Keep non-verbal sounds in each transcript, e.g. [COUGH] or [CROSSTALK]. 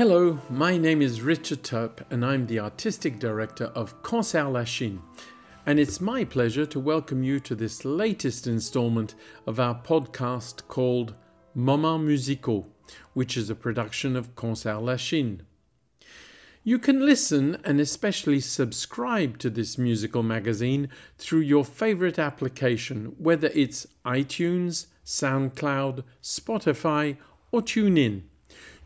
Hello, my name is Richard Turp, and I'm the artistic director of Concert Lachine. And it's my pleasure to welcome you to this latest installment of our podcast called Moments Musicaux, which is a production of Concert Lachine. You can listen and especially subscribe to this musical magazine through your favorite application, whether it's iTunes, SoundCloud, Spotify, or TuneIn.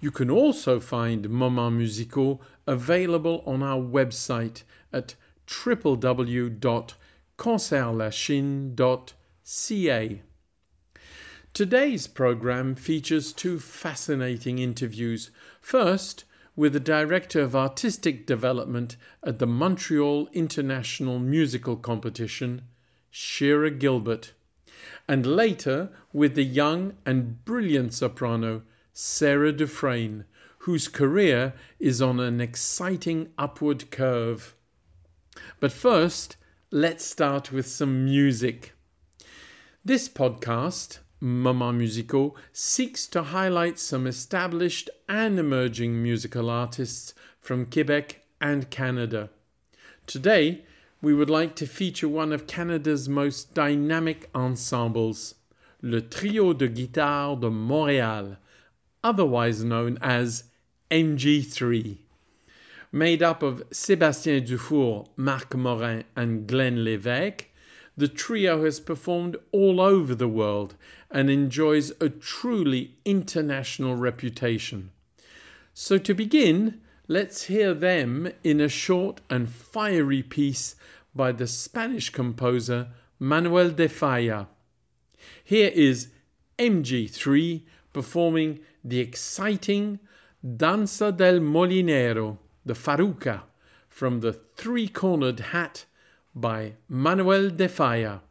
You can also find Moments Musicaux available on our website at www.concertlachine.ca. Today's program features two fascinating interviews. First, with the Director of Artistic Development at the Montreal International Musical Competition, Shira Gilbert, and later with the young and brilliant soprano Sarah Dufresne, whose career is on an exciting upward curve. But first, let's start with some music. This podcast, Moments Musicaux, seeks to highlight some established and emerging musical artists from Quebec and Canada. Today, we would like to feature one of Canada's most dynamic ensembles, le Trio de Guitare de Montréal, otherwise known as MG3 made up of Sébastien Dufour, Marc Morin, and Glenn Lévesque, the trio has performed all over the world and enjoys a truly international reputation. So, to begin, let's hear them in a short and fiery piece by the Spanish composer Manuel de Falla. Here is MG3 performing the exciting Danza del Molinero the Farruca from the Three Cornered Hat by Manuel de Falla.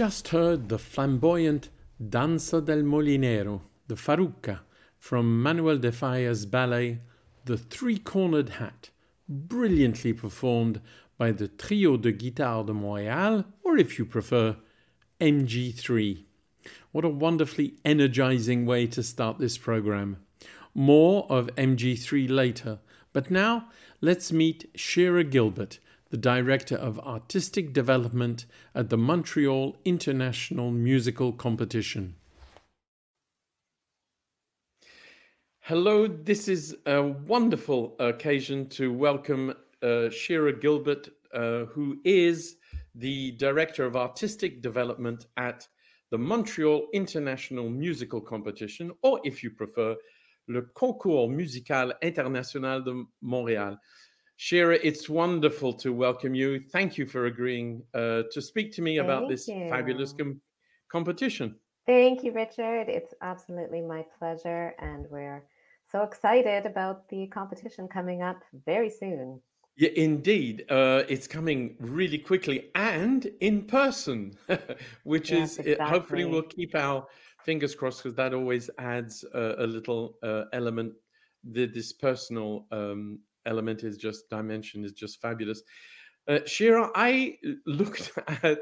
Just heard the flamboyant Danza del Molinero, the Farruca, from Manuel de Falla's ballet The Three Cornered Hat, brilliantly performed by the Trio de Guitare de Montréal, or if you prefer, MG3. What a wonderfully energizing way to start this program. More of MG3 later, but now let's meet Shira Gilbert, the Director of Artistic Development at the Montreal International Musical Competition. Hello, this is a wonderful occasion to welcome uh, Shira Gilbert, uh, who is the Director of Artistic Development at the Montreal International Musical Competition, or if you prefer, le Concours Musical International de Montréal. Shira, it's wonderful to welcome you. Thank you for agreeing uh, to speak to me Thank about this you. fabulous com- competition. Thank you, Richard. It's absolutely my pleasure, and we're so excited about the competition coming up very soon. Yeah, indeed. Uh, it's coming really quickly and in person, [LAUGHS] which Yes, is uh, hopefully we'll keep our fingers crossed because that always adds uh, a little uh, element. The, this personal um, element is just dimension is just fabulous. Uh, Shira, I looked [LAUGHS] at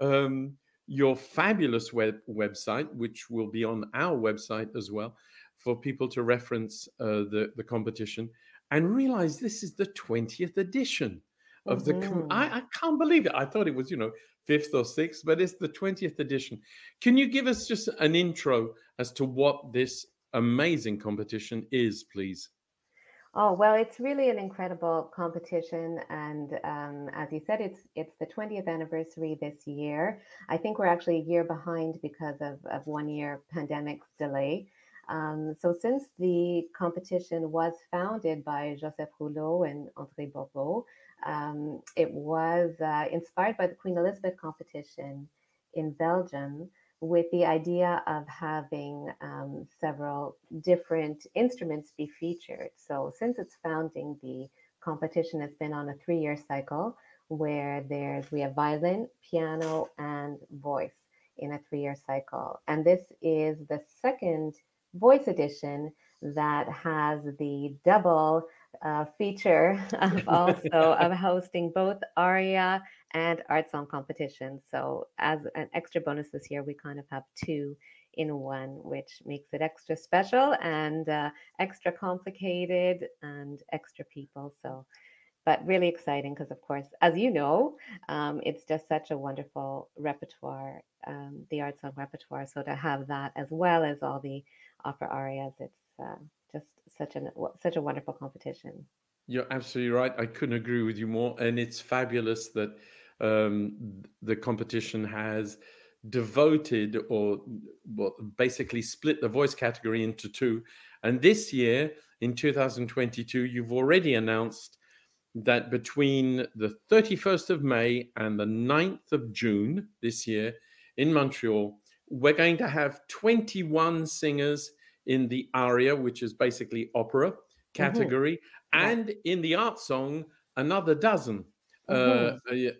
um, your fabulous web website, which will be on our website as well, for people to reference uh, the the competition, and realize this is the twentieth edition of the. Com- I, I can't believe it. I thought it was you know fifth or sixth, but it's the twentieth edition. Can you give us just an intro as to what this amazing competition is, please? Oh, well, it's really an incredible competition, and um, as you said, it's it's the 20th anniversary this year. I think we're actually a year behind because of, of one year pandemic delay. Um, so since the competition was founded by Joseph Rouleau and André Bourbeau, um, it was uh, inspired by the Queen Elizabeth competition in Belgium with the idea of having um, several different instruments be featured. So, since its founding, the competition has been on a three year cycle where there's we have violin, piano, and voice in a three year cycle. And this is the second voice edition that has the double uh, feature [LAUGHS] of [LAUGHS] also of hosting both aria and art song competition. So as an extra bonus this year, we kind of have two in one, which makes it extra special and uh, extra complicated and extra people. So, but really exciting because, of course, as you know, um, it's just such a wonderful repertoire, um, the art song repertoire. So to have that as well as all the opera arias, it's uh, just such an such a wonderful competition. You're absolutely right. I couldn't agree with you more. And it's fabulous that um, the competition has devoted or well, basically split the voice category into two. And this year, in 2022, you've already announced that between the 31st of May and the 9th of June this year in Montreal, we're going to have 21 singers in the aria, which is basically opera category, Yeah. and in the art song, another dozen uh, hmm uh,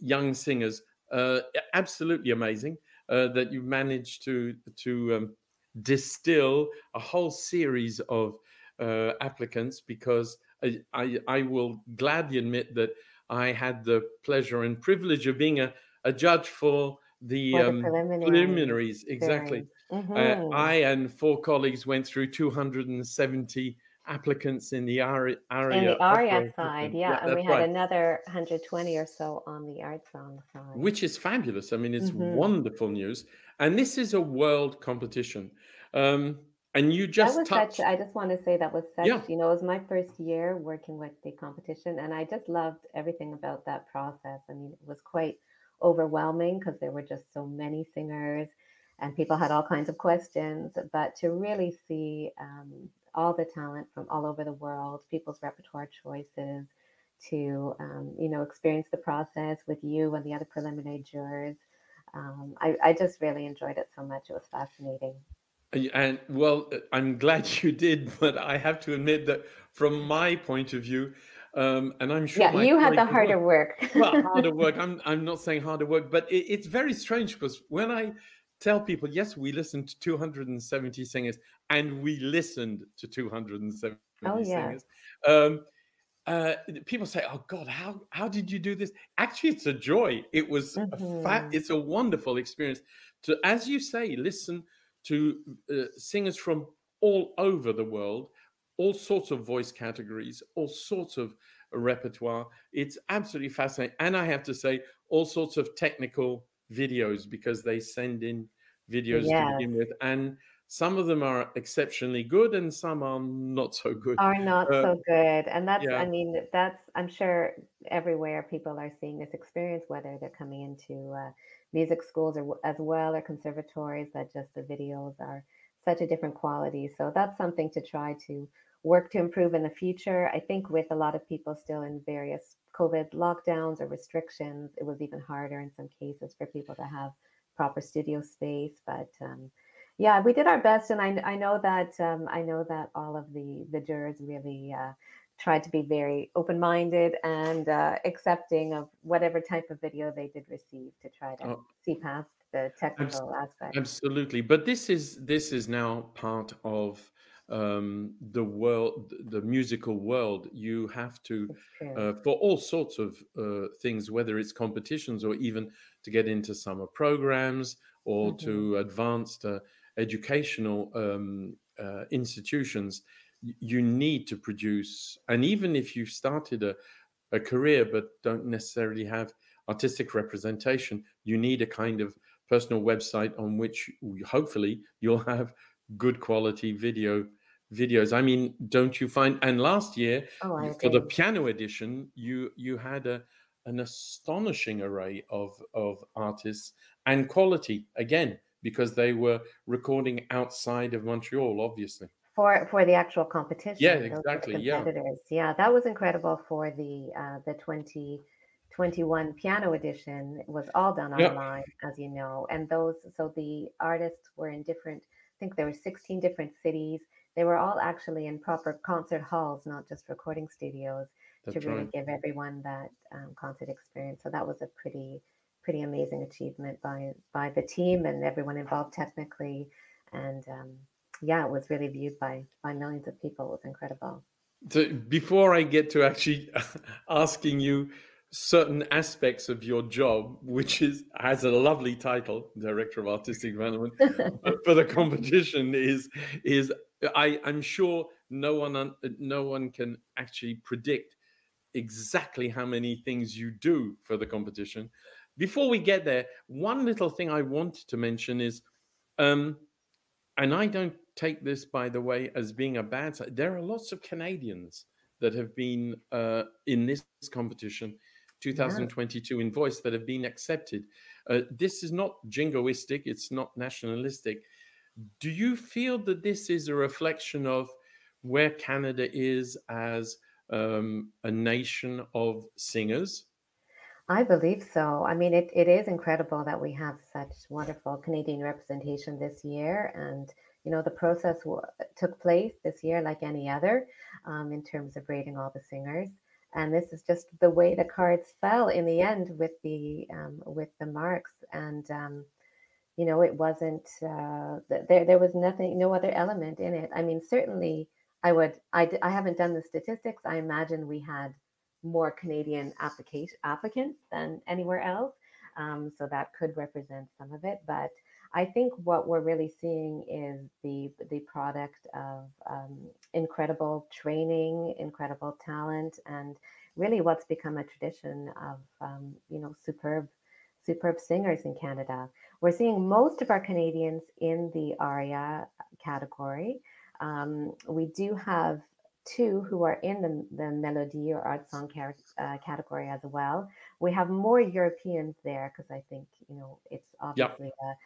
young singers. Uh, absolutely amazing uh, that you managed to to um, distill a whole series of uh, applicants. Because I, I I will gladly admit that I had the pleasure and privilege of being a, a judge for the For the um, preliminaries, preliminaries. Exactly. very. Uh, I and four colleagues went through 270 applicants in the Ari- In the opera side, yeah, Yeah, and we had right. another 120 or so on the art song side. Which is fabulous. I mean, it's hmm wonderful news. And this is a world competition. Um, and you That just was such, touched, I just want to say that was such, yeah, you know, it was my first year working with the competition, and I just loved everything about that process. I mean, it was quite overwhelming because there were just so many singers and people had all kinds of questions, but to really see um, all the talent from all over the world, people's repertoire choices, to um, you know experience the process with you and the other preliminary jurors. Um, I, I just really enjoyed it so much. It was fascinating. and well, uh, I'm glad [LAUGHS] you did, but I have to admit that from my point of view, um, and I'm sure Yeah, you had the colleagues [LAUGHS] as well, harder work. well, harder work. I'm I'm not saying harder work, but it, it's very strange because when I tell people, yes, we listened to 270 singers, and we listened to Oh 270 yes. singers. Um, uh, people say, "Oh God, how how did you do this?" Actually, it's a joy. It was mm-hmm. a fat. It's a wonderful experience to, as you say, listen to uh, singers from all over the world, all sorts of voice categories, all sorts of repertoire. It's absolutely fascinating, and I have to say, all sorts of technical videos because they send in videos yes. to begin with, and some of them are exceptionally good and some are not so good. Are not uh, so good and that's yeah. i mean that's i'm sure everywhere people are seeing this experience whether they're coming into uh, music schools or as well or conservatories that just the videos are such a different quality. So that's something to try to work to improve in the future. I think with a lot of people still in various covid lockdowns or restrictions it was even harder in some cases for people to have proper studio space but um, yeah, we did our best, and I I know that um, I know that all of the the jurors really uh, tried to be very open minded and uh, accepting of whatever type of video they did receive to try to oh, see past the technical aspect. Absolutely, but this is this is now part of um, the world, the musical world. You have to uh, for all sorts of uh, things, whether it's competitions or even to get into summer programs or mm-hmm. to advanced uh, educational um, uh, institutions, you need to produce. And even if you've started a, a career but don't necessarily have artistic representation, you need a kind of personal website on which hopefully you'll have good quality video videos. I mean, don't you find? And last year oh, for the piano edition, you you had a an astonishing array of of artists and quality again because they were recording outside of Montreal, obviously. For for the actual competition. Yeah, exactly. Yeah. Yeah, that was incredible for the uh, the 2021 piano edition. It was all done online, as you know. And those so the artists were in different I think there were 16 different cities. They were all actually in proper concert halls, not just recording studios, That's to really right. give everyone that um, concert experience. So that was a pretty pretty amazing achievement by by the team and everyone involved technically. And um, yeah, it was really viewed by by millions of people. It was incredible. So before I get to actually [LAUGHS] asking you certain aspects of your job, which is has a lovely title, Director of Artistic Development, for the competition is is I, I'm sure no one no one can actually predict exactly how many things you do for the competition. Before we get there, one little thing I wanted to mention is, um, and I don't take this, by the way, as being a bad side. There are lots of Canadians that have been uh, in this competition, 2022 yeah. in voice, that have been accepted. Uh, this is not jingoistic, it's not nationalistic. Do you feel that this is a reflection of where Canada is as um, a nation of singers? I believe so. I mean, it, it is incredible that we have such wonderful Canadian representation this year. And, you know, the process w- took place this year like any other um, in terms of rating all the singers. And this is just the way the cards fell in the end with the um, with the marks. And, um, you know, it wasn't, uh, there, there was nothing, no other element in it. I mean, certainly I would, I, I haven't done the statistics. I imagine we had more Canadian application applicants than anywhere else. Um, so that could represent some of it. But I think what we're really seeing is the the product of um, incredible training, incredible talent, and really what's become a tradition of um, you know superb superb singers in Canada. We're seeing most of our Canadians in the aria category. Um, we do have two who are in the, the melody or art song car- uh, category as well. We have more Europeans there because I think you know it's obviously yep.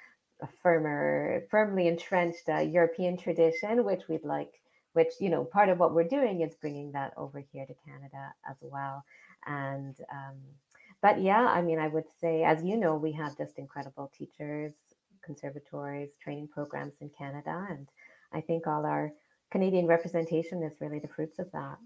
a, a, firmer, firmly entrenched uh, European tradition, which we'd like. Which you know, part of what we're doing is bringing that over here to Canada as well. And um, but yeah, I mean, I would say, as you know, we have just incredible teachers, conservatories, training programs in Canada, and I think all our Canadian representation is really the fruits of that.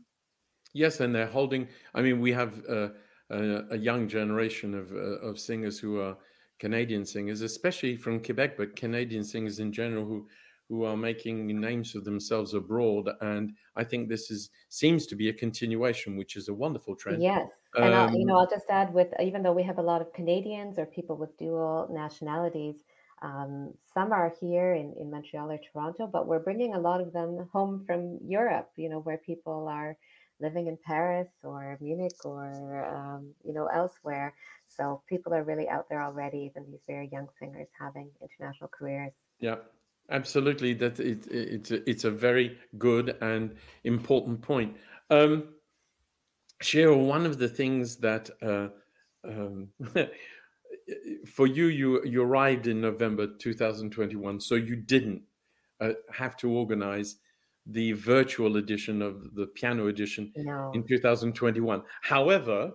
Yes, and they're holding. I mean, we have uh, a, a, young generation of uh, of singers who are Canadian singers, especially from Quebec, but Canadian singers in general who who are making names for themselves abroad. And I think this is seems to be a continuation, which is a wonderful trend. Yes. And I'll, you know, um, I'll just add with even though we have a lot of Canadians or people with dual nationalities, um, some are here in, in Montreal or Toronto, but we're bringing a lot of them home from Europe, you know, where people are living in Paris or Munich or, um, you know, elsewhere. So people are really out there already, even these very young singers having international careers. Yeah, absolutely. That it, it, it's, a, it's a very good and important point. Um, Shira, one of the things that uh, um, [LAUGHS] for you, you you arrived in November 2021, so you didn't uh, have to organize the virtual edition of the piano edition no. in 2021. However,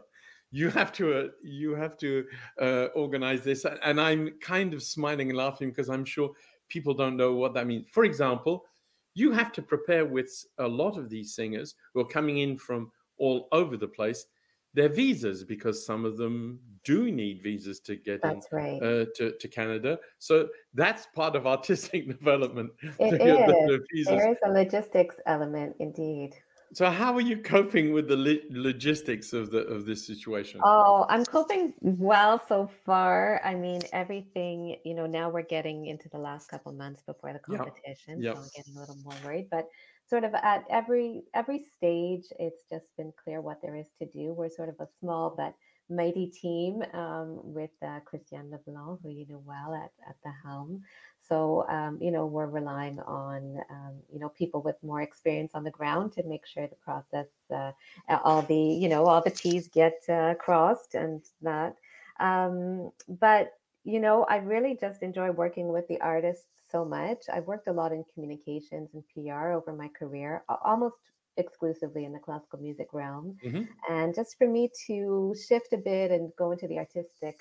you have to uh, you have to uh, organize this, and I'm kind of smiling and laughing because I'm sure people don't know what that means. For example, you have to prepare with a lot of these singers who are coming in from all over the place their visas because some of them do need visas to get that's in, right. uh, to, to Canada. So that's part of artistic [LAUGHS] development. It is. The there is a logistics element indeed. So how are you coping with the lo- logistics of the of this situation? Oh, I'm coping well so far. I mean, everything, you know, now we're getting into the last couple months before the competition, yep. so I'm getting a little more worried, but sort of at every every stage it's just been clear what there is to do. We're sort of a small but mighty team um, with uh, christiane leblanc who you know well at, at the helm. So um, you know we're relying on um, you know people with more experience on the ground to make sure the process uh, all the you know all the t's get uh, crossed and that um, but you know, I really just enjoy working with the artists so much. I've worked a lot in communications and PR over my career, almost exclusively in the classical music realm. Mm-hmm. And just for me to shift a bit and go into the artistic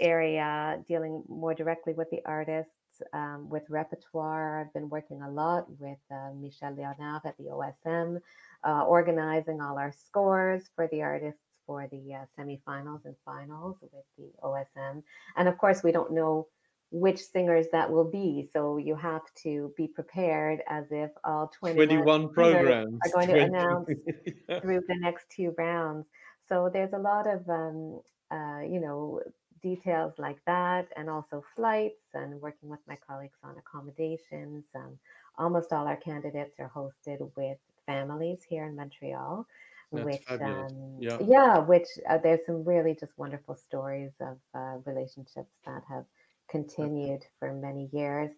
area, dealing more directly with the artists, um, with repertoire. I've been working a lot with uh, Michel Leonard at the OSM, uh, organizing all our scores for the artists for the uh, semifinals and finals with the OSM. And of course, we don't know which singers that will be. So you have to be prepared as if all 21, 21 programs are going to 20. announce [LAUGHS] through the next two rounds. So there's a lot of, um, uh, you know, details like that, and also flights and working with my colleagues on accommodations. Um, almost all our candidates are hosted with families here in Montreal. That's which um, yeah. yeah which uh, there's some really just wonderful stories of uh, relationships that have continued for many years.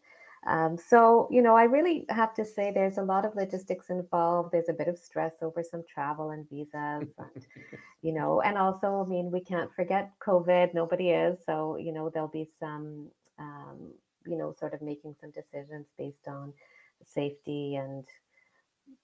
Um, so you know i really have to say there's a lot of logistics involved. There's a bit of stress over some travel and visas and, [LAUGHS] you know and also i mean we can't forget covid. Nobody is. So you know there'll be some um, you know sort of making some decisions based on safety and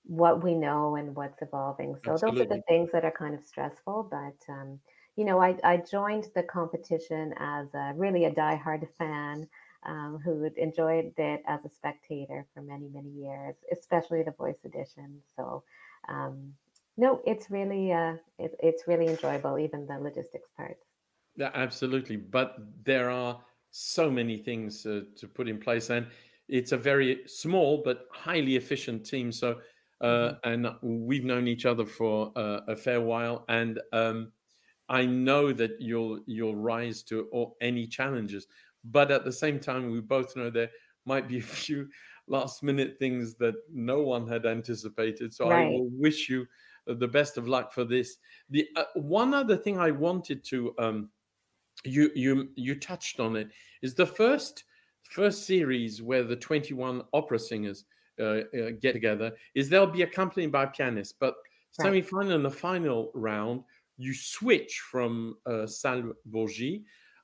what we know and what's evolving. So Absolutely. those are the things that are kind of stressful. But um, you know, I, I joined the competition as a, really a diehard fan um, who enjoyed it as a spectator for many many years, especially the voice edition. So um, no, it's really uh, it, it's really enjoyable, even the logistics part. Yeah, absolutely. But there are so many things uh, to put in place, and it's a very small but highly efficient team. So uh, mm-hmm. and we've known each other for uh, a fair while, and um, I know that you'll you'll rise to any challenges. But at the same time, we both know there might be [LAUGHS] a few last minute things that no one had anticipated. So right. I will wish you the best of luck for this. The uh, one other thing I wanted to um, you you you touched on it is the first first series where the 21 opera singers get together is they'll be accompanied by pianists. But right. semi-final and the final round, you switch from uh, Salle Bourgie,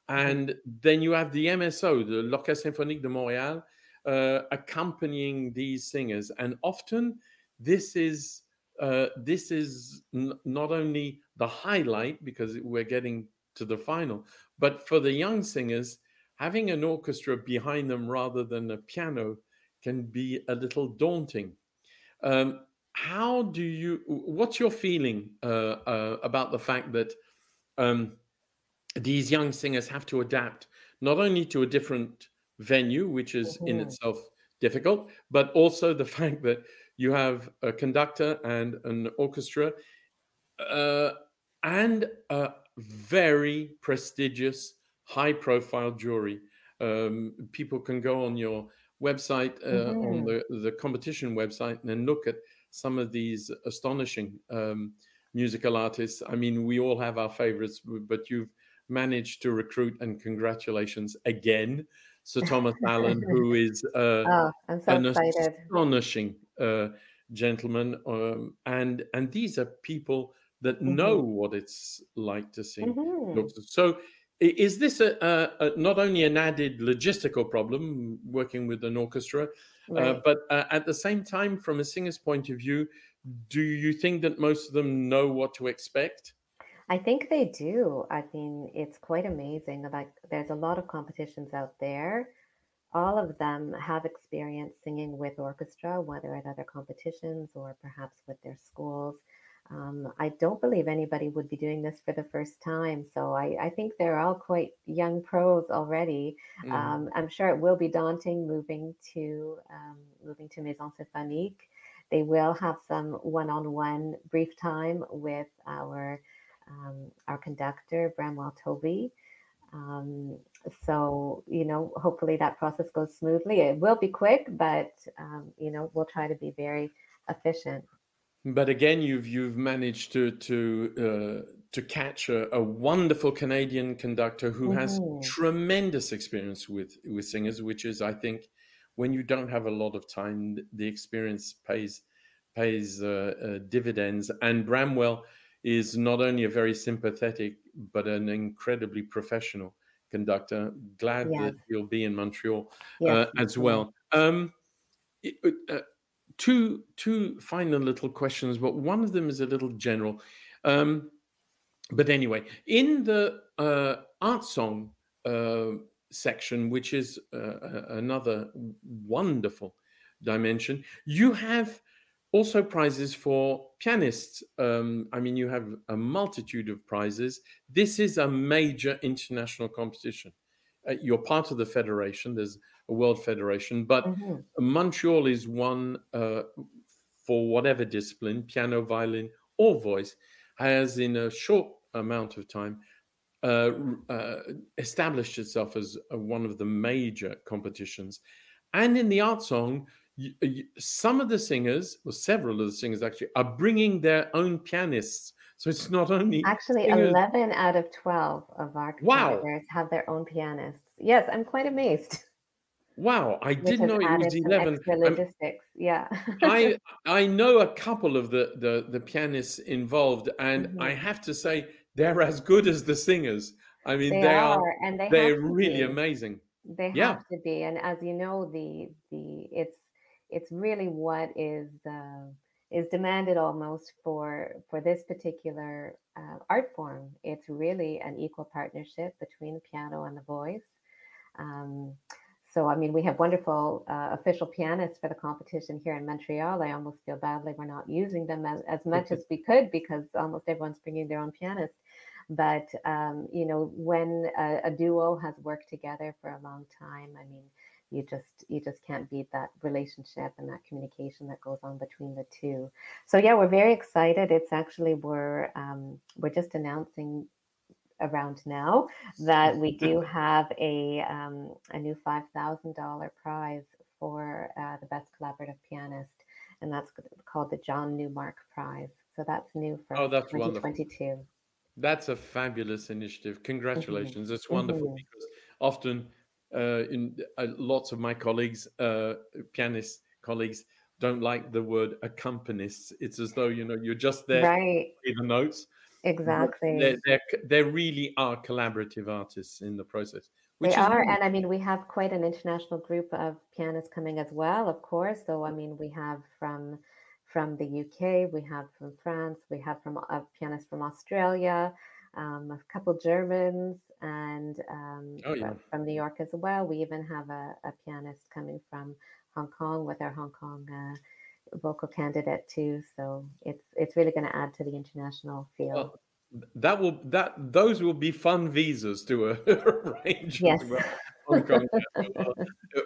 mm-hmm. and then you have the MSO, the l'Orchestre Symphonique de Montréal, uh, accompanying these singers. And often, this is uh, this is n- not only the highlight because we're getting to the final, but for the young singers, having an orchestra behind them rather than a piano can be a little daunting. Um, how do you? What's your feeling uh, uh, about the fact that um, these young singers have to adapt not only to a different venue, which is mm-hmm. in itself difficult, but also the [LAUGHS] fact that you have a conductor and an orchestra uh, and a very prestigious, high profile jury. Um, people can go on your website, uh, mm-hmm. on the, the competition website, and then look at some of these astonishing um, musical artists. I mean, we all have our favorites, but you've managed to recruit, and congratulations again, Sir Thomas [LAUGHS] Allen, who is uh, oh, so an excited. astonishing uh, gentleman. Um, and and these are people that mm-hmm. know what it's like to sing. Mm-hmm. So is this a, a, a, not only an added logistical problem working with an orchestra, uh, right. uh, but uh, at the same time, from a singer's point of view, do you think that most of them know what to expect? I think they do. I mean, it's quite amazing. Like, there's a lot of competitions out there. All of them have experience singing with orchestra, whether at other competitions or perhaps with their schools. Um, I don't believe anybody would be doing this for the first time. So I, I think they're all quite young pros already. Mm. Um, I'm sure it will be daunting moving to um, moving to Maison Symphonique. They will have some one-on-one brief time with our um, our conductor Bramwell Tovey. Um, so you know, hopefully that process goes smoothly. It will be quick, but um, you know, we'll try to be very efficient but again, you've you've managed to to uh, to catch a, a, wonderful Canadian conductor who has mm-hmm. tremendous experience with with singers, which is, I think, when you don't have a lot of time, the experience pays pays uh, uh, dividends. And Bramwell is not only a very sympathetic but an incredibly professional conductor. Glad yes. that you'll be in Montreal yes. Uh, as well. Um, it, uh, two two final little questions, but one of them is a little general. Um, but anyway, in the uh, art song uh, section, which is uh, another wonderful dimension, you have also prizes for pianists. Um, I mean, you have a multitude of prizes. This is a major international competition. Uh, you're part of the federation. There's a world federation, but mm-hmm. Montreal is one uh, for whatever discipline, piano, violin, or voice, has in a short amount of time uh, uh, established itself as one of the major competitions. And in the art song, you, you, some of the singers, or several of the singers actually, are bringing their own pianists. So it's not only actually singers. 11 out of 12 of our wow. have their own pianists. Yes, I'm quite amazed. [LAUGHS] Wow, I didn't know it was eleven. logistics, yeah. I [LAUGHS] I know a couple of the the, the pianists involved, and mm-hmm. I have to say they're as good as the singers. I mean, they, they are, are, and they they're really be. amazing. They have yeah. to be, and as you know, the the it's it's really what is uh, is demanded almost for for this particular uh, art form. It's really an equal partnership between the piano and the voice. Um, so, I mean, we have wonderful uh, official pianists for the competition here in Montreal. I almost feel badly we're not using them as, as much [LAUGHS] as we could because almost everyone's bringing their own pianist. But, um, you know, when a, a, duo has worked together for a long time, I mean, you just you just can't beat that relationship and that communication that goes on between the two so yeah we're very excited it's actually we're um, we're just announcing around now that we do [LAUGHS] have a um, a new five thousand dollar prize for uh, the best collaborative pianist, and that's called the John Newmark Prize. So that's new for oh, that's 2022. Wonderful. That's a fabulous initiative. Mm-hmm. Congratulations! Mm-hmm. It's wonderful mm-hmm. because often uh, in uh, lots of my colleagues, uh, pianist colleagues, don't like the word accompanists. It's as though you know you're just there right. to the notes. Exactly. They they they really are collaborative artists in the process. They are, and I mean, we have quite an international group of pianists coming as well, of course. So I mean, we have from from the UK, we have from France, we have from a pianist from Australia, um, a couple Germans, and um, oh, yeah. from New York as well. We even have a, a, pianist coming from Hong Kong with our Hong Kong uh, vocal candidate too. So it's it's really going to add to the international field. Well, that will that those will be fun visas to [LAUGHS] arrange yes. Well on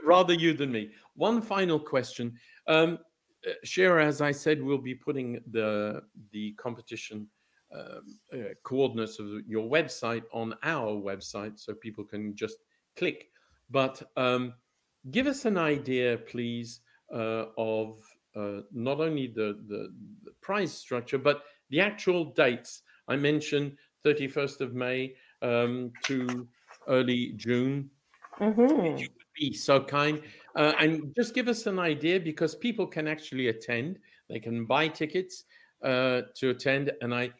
Rather you than me. One final question. Um, uh, Shira, as I said, we'll be putting the the competition um, uh, coordinates of your website on our website so people can just click. But um, give us an idea, please, uh, of uh, not only the, the, the prize structure, but the actual dates. I mentioned 31st of May um, to early June. Mm-hmm. You would be so kind. Uh, and just give us an idea because people can actually attend. They can buy tickets uh, to attend. And I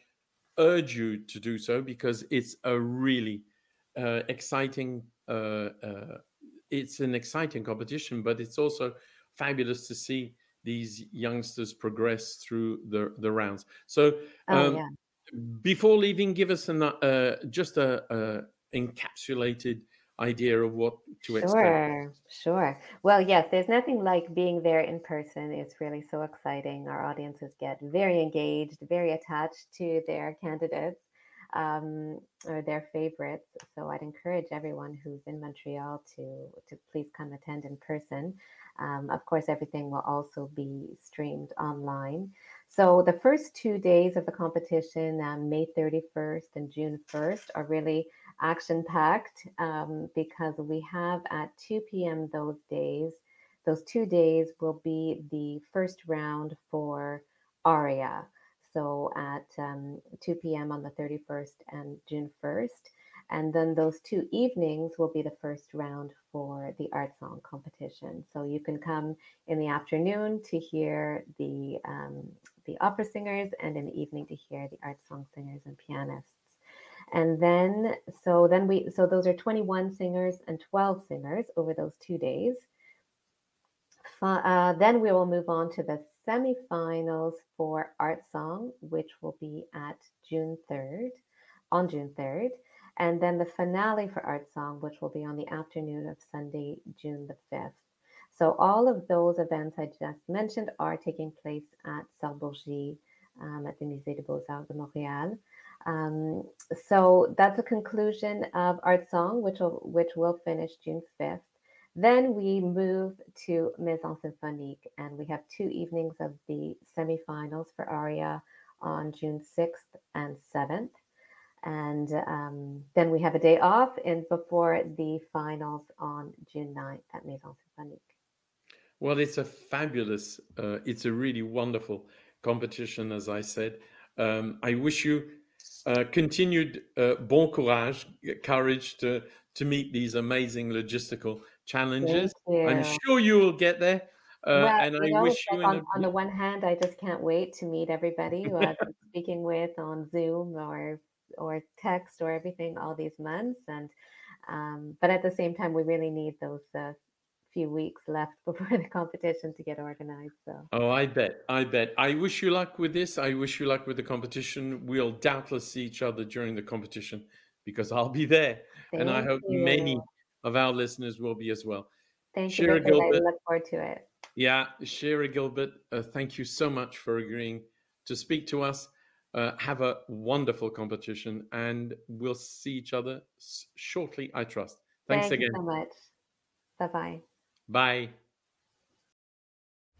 urge you to do so because it's a really uh, exciting uh, uh, it's an exciting competition but it's also fabulous to see these youngsters progress through the the rounds so Oh, um, yeah. before leaving give us an uh, just a, a encapsulated idea of what to expect Sure, sure. Well, yes, there's nothing like being there in person. It's really so exciting. Our audiences get very engaged, very attached to their candidates um, or their favorites. So I'd encourage everyone who's in Montreal to to please come attend in person. Um, of course, everything will also be streamed online. So the first two days of the competition, um, May 31st and June 1st, are really action packed um, because we have at 2 p.m. those days, those two days will be the first round for ARIA. So at um, 2 p.m. on the 31st and June 1st. And then those two evenings will be the first round for the art song competition. So you can come in the afternoon to hear the um, the opera singers, and in the evening to hear the art song singers and pianists. And then so then we so those are 21 singers and 12 singers over those two days. Uh, then we will move on to the semifinals for art song which will be at june 3rd on june 3rd and then the finale for art song which will be on the afternoon of sunday june the 5th so all of those events i just mentioned are taking place at Salle um, at the musée des beaux-arts de montréal um, so that's a conclusion of Art Song, which will which will finish June 5th. Then we move to Maison Symphonique, and we have two evenings of the semifinals for Aria on June 6th and 7th. And um, then we have a day off and before the finals on June 9th at Maison Symphonique. Well, it's a fabulous, uh, it's a really wonderful competition, as I said. Um, I wish you uh, continued uh, bon courage, courage to to meet these amazing logistical challenges. I'm sure you will get there. Uh, Well, and I know, wish you on, on the one hand, I just can't wait to meet everybody who I've been [LAUGHS] speaking with on Zoom or or text or everything all these months. And um, but at the same time, we really need those uh, few weeks left [LAUGHS] before the competition to get organized. So Oh, I bet. I bet. I wish you luck with this. I wish you luck with the competition. We'll doubtless see each other during the competition because I'll be there. and I thank hope many of our listeners will be as well. Thank you. Shira very much. I Gilbert. look forward to it. Yeah, Shira Gilbert, uh, thank you so much for agreeing to speak to us. Uh, have a wonderful competition and we'll see each other shortly, I trust. Thanks again. Thank you again. so much. Bye bye. Bye.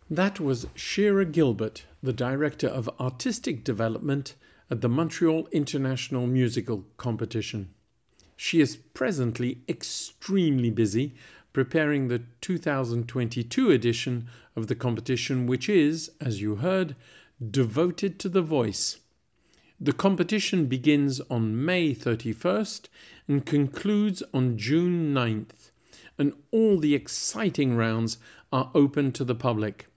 That was Shira Gilbert, the Director of Artistic Development at the Montreal International Musical Competition. She is presently extremely busy preparing the 2022 edition of the competition, which is, as you heard, devoted to the voice. The competition begins on May 31st and concludes on June 9th, and all the exciting rounds are open to the public.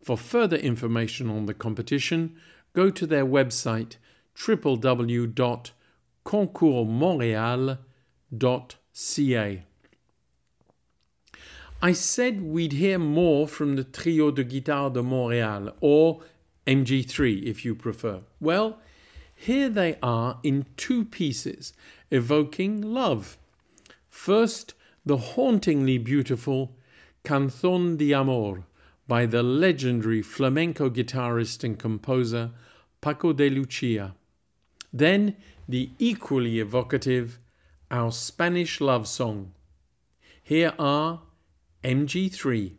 For further information on the competition, go to their website www.concoursmontreal.ca. I said we'd hear more from the Trio de Guitare de Montréal, or MG3 if you prefer. Well, here they are in two pieces, evoking love. First, the hauntingly beautiful Canzón de Amor by the legendary flamenco guitarist and composer Paco de Lucia. Then, the equally evocative Our Spanish Love Song. Here are MG3.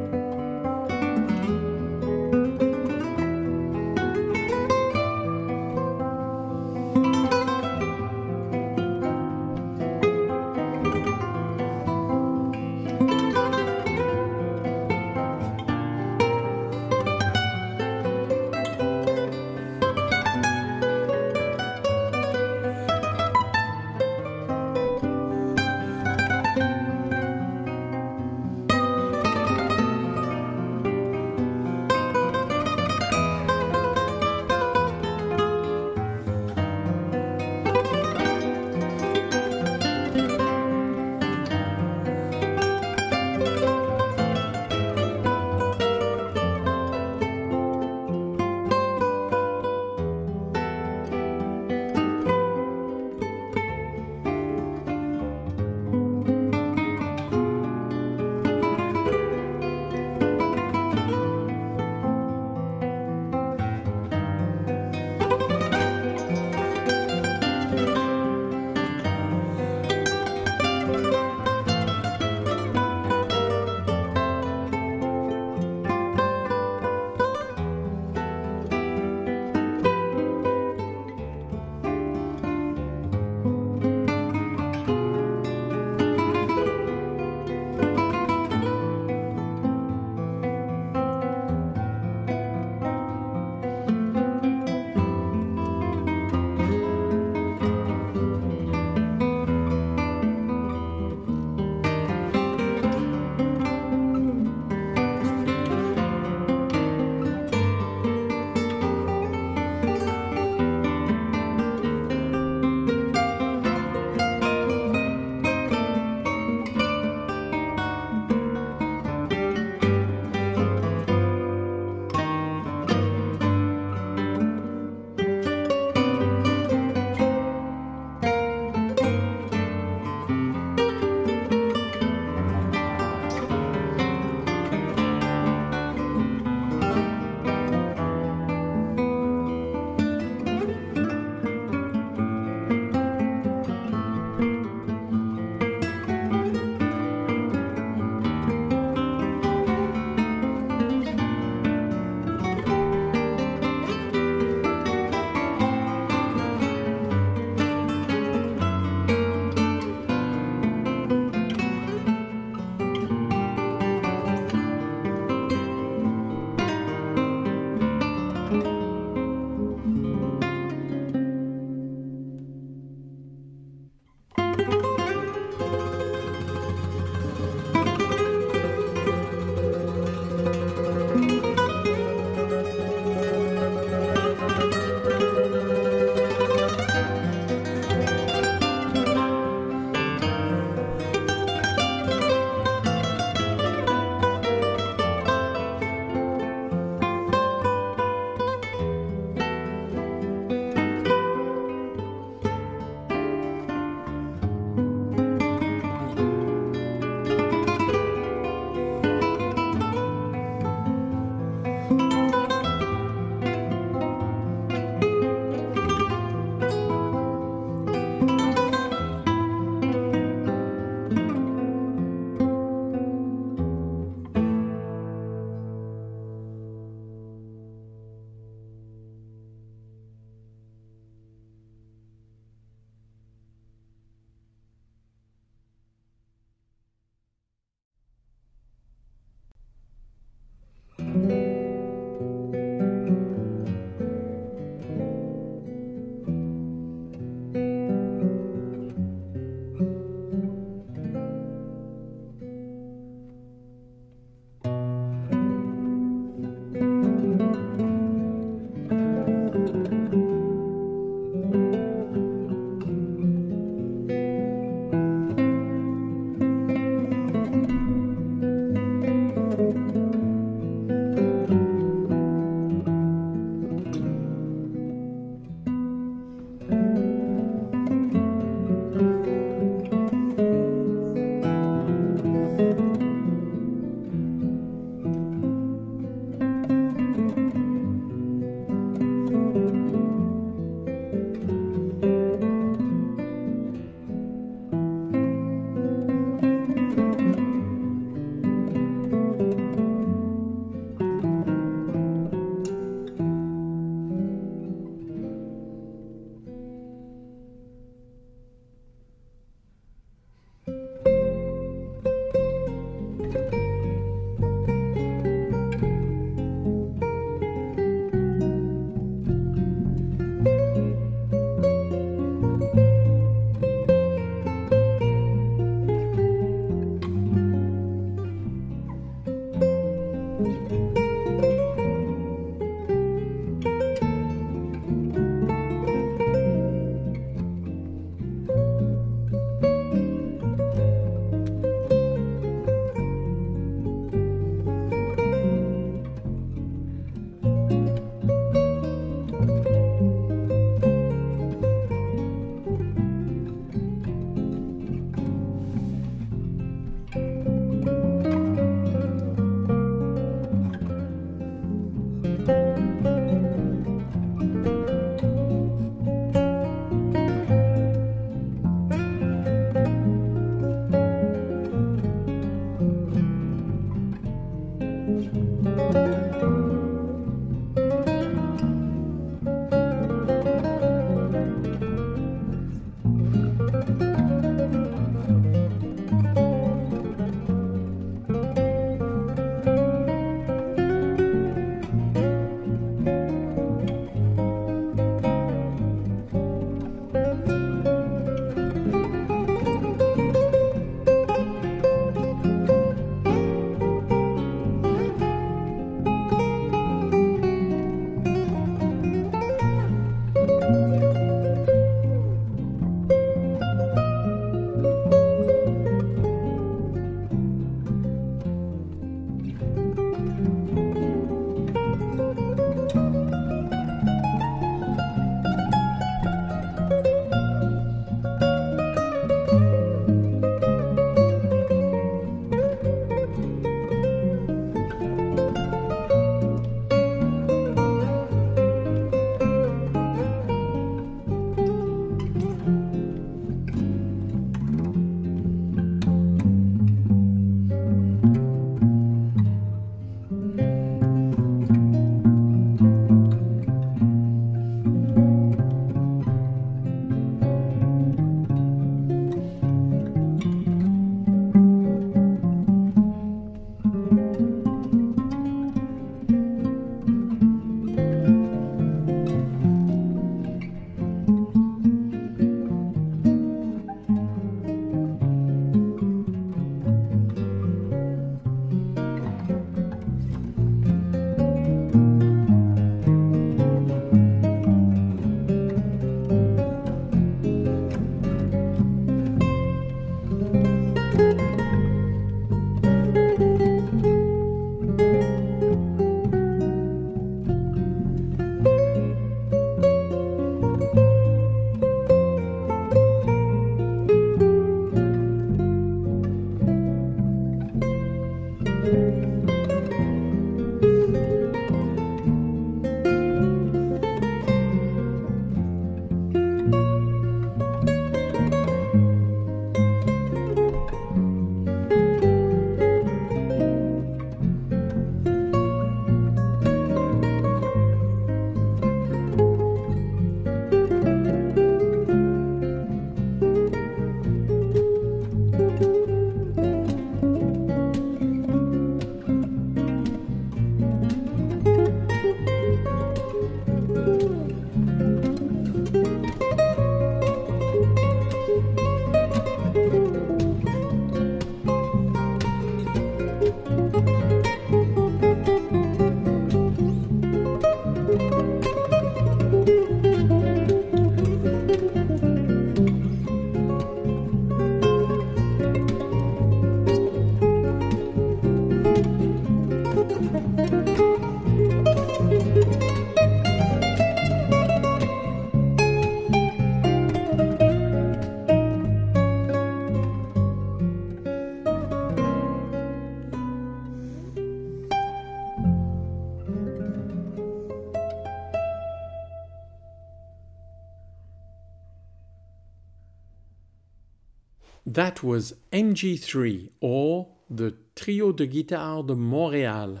That was MG3 or the Trio de Guitare de Montréal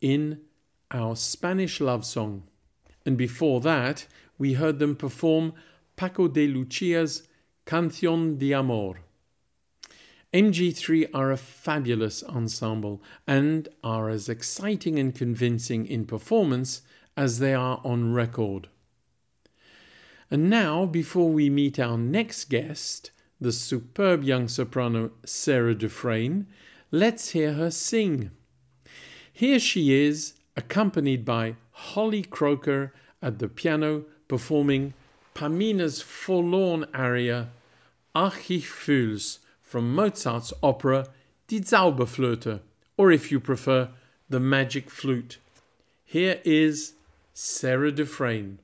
in our Spanish love song. And before that, we heard them perform Paco de Lucia's Canción de Amor. MG3 are a fabulous ensemble and are as exciting and convincing in performance as they are on record. And now, before we meet our next guest, the superb young soprano Sarah Dufresne, let's hear her sing. Here she is, accompanied by Holly Croker at the piano, performing Pamina's forlorn aria, Ach ich fühl's, from Mozart's opera Die Zauberflöte, or if you prefer, The Magic Flute. Here is Sarah Dufresne.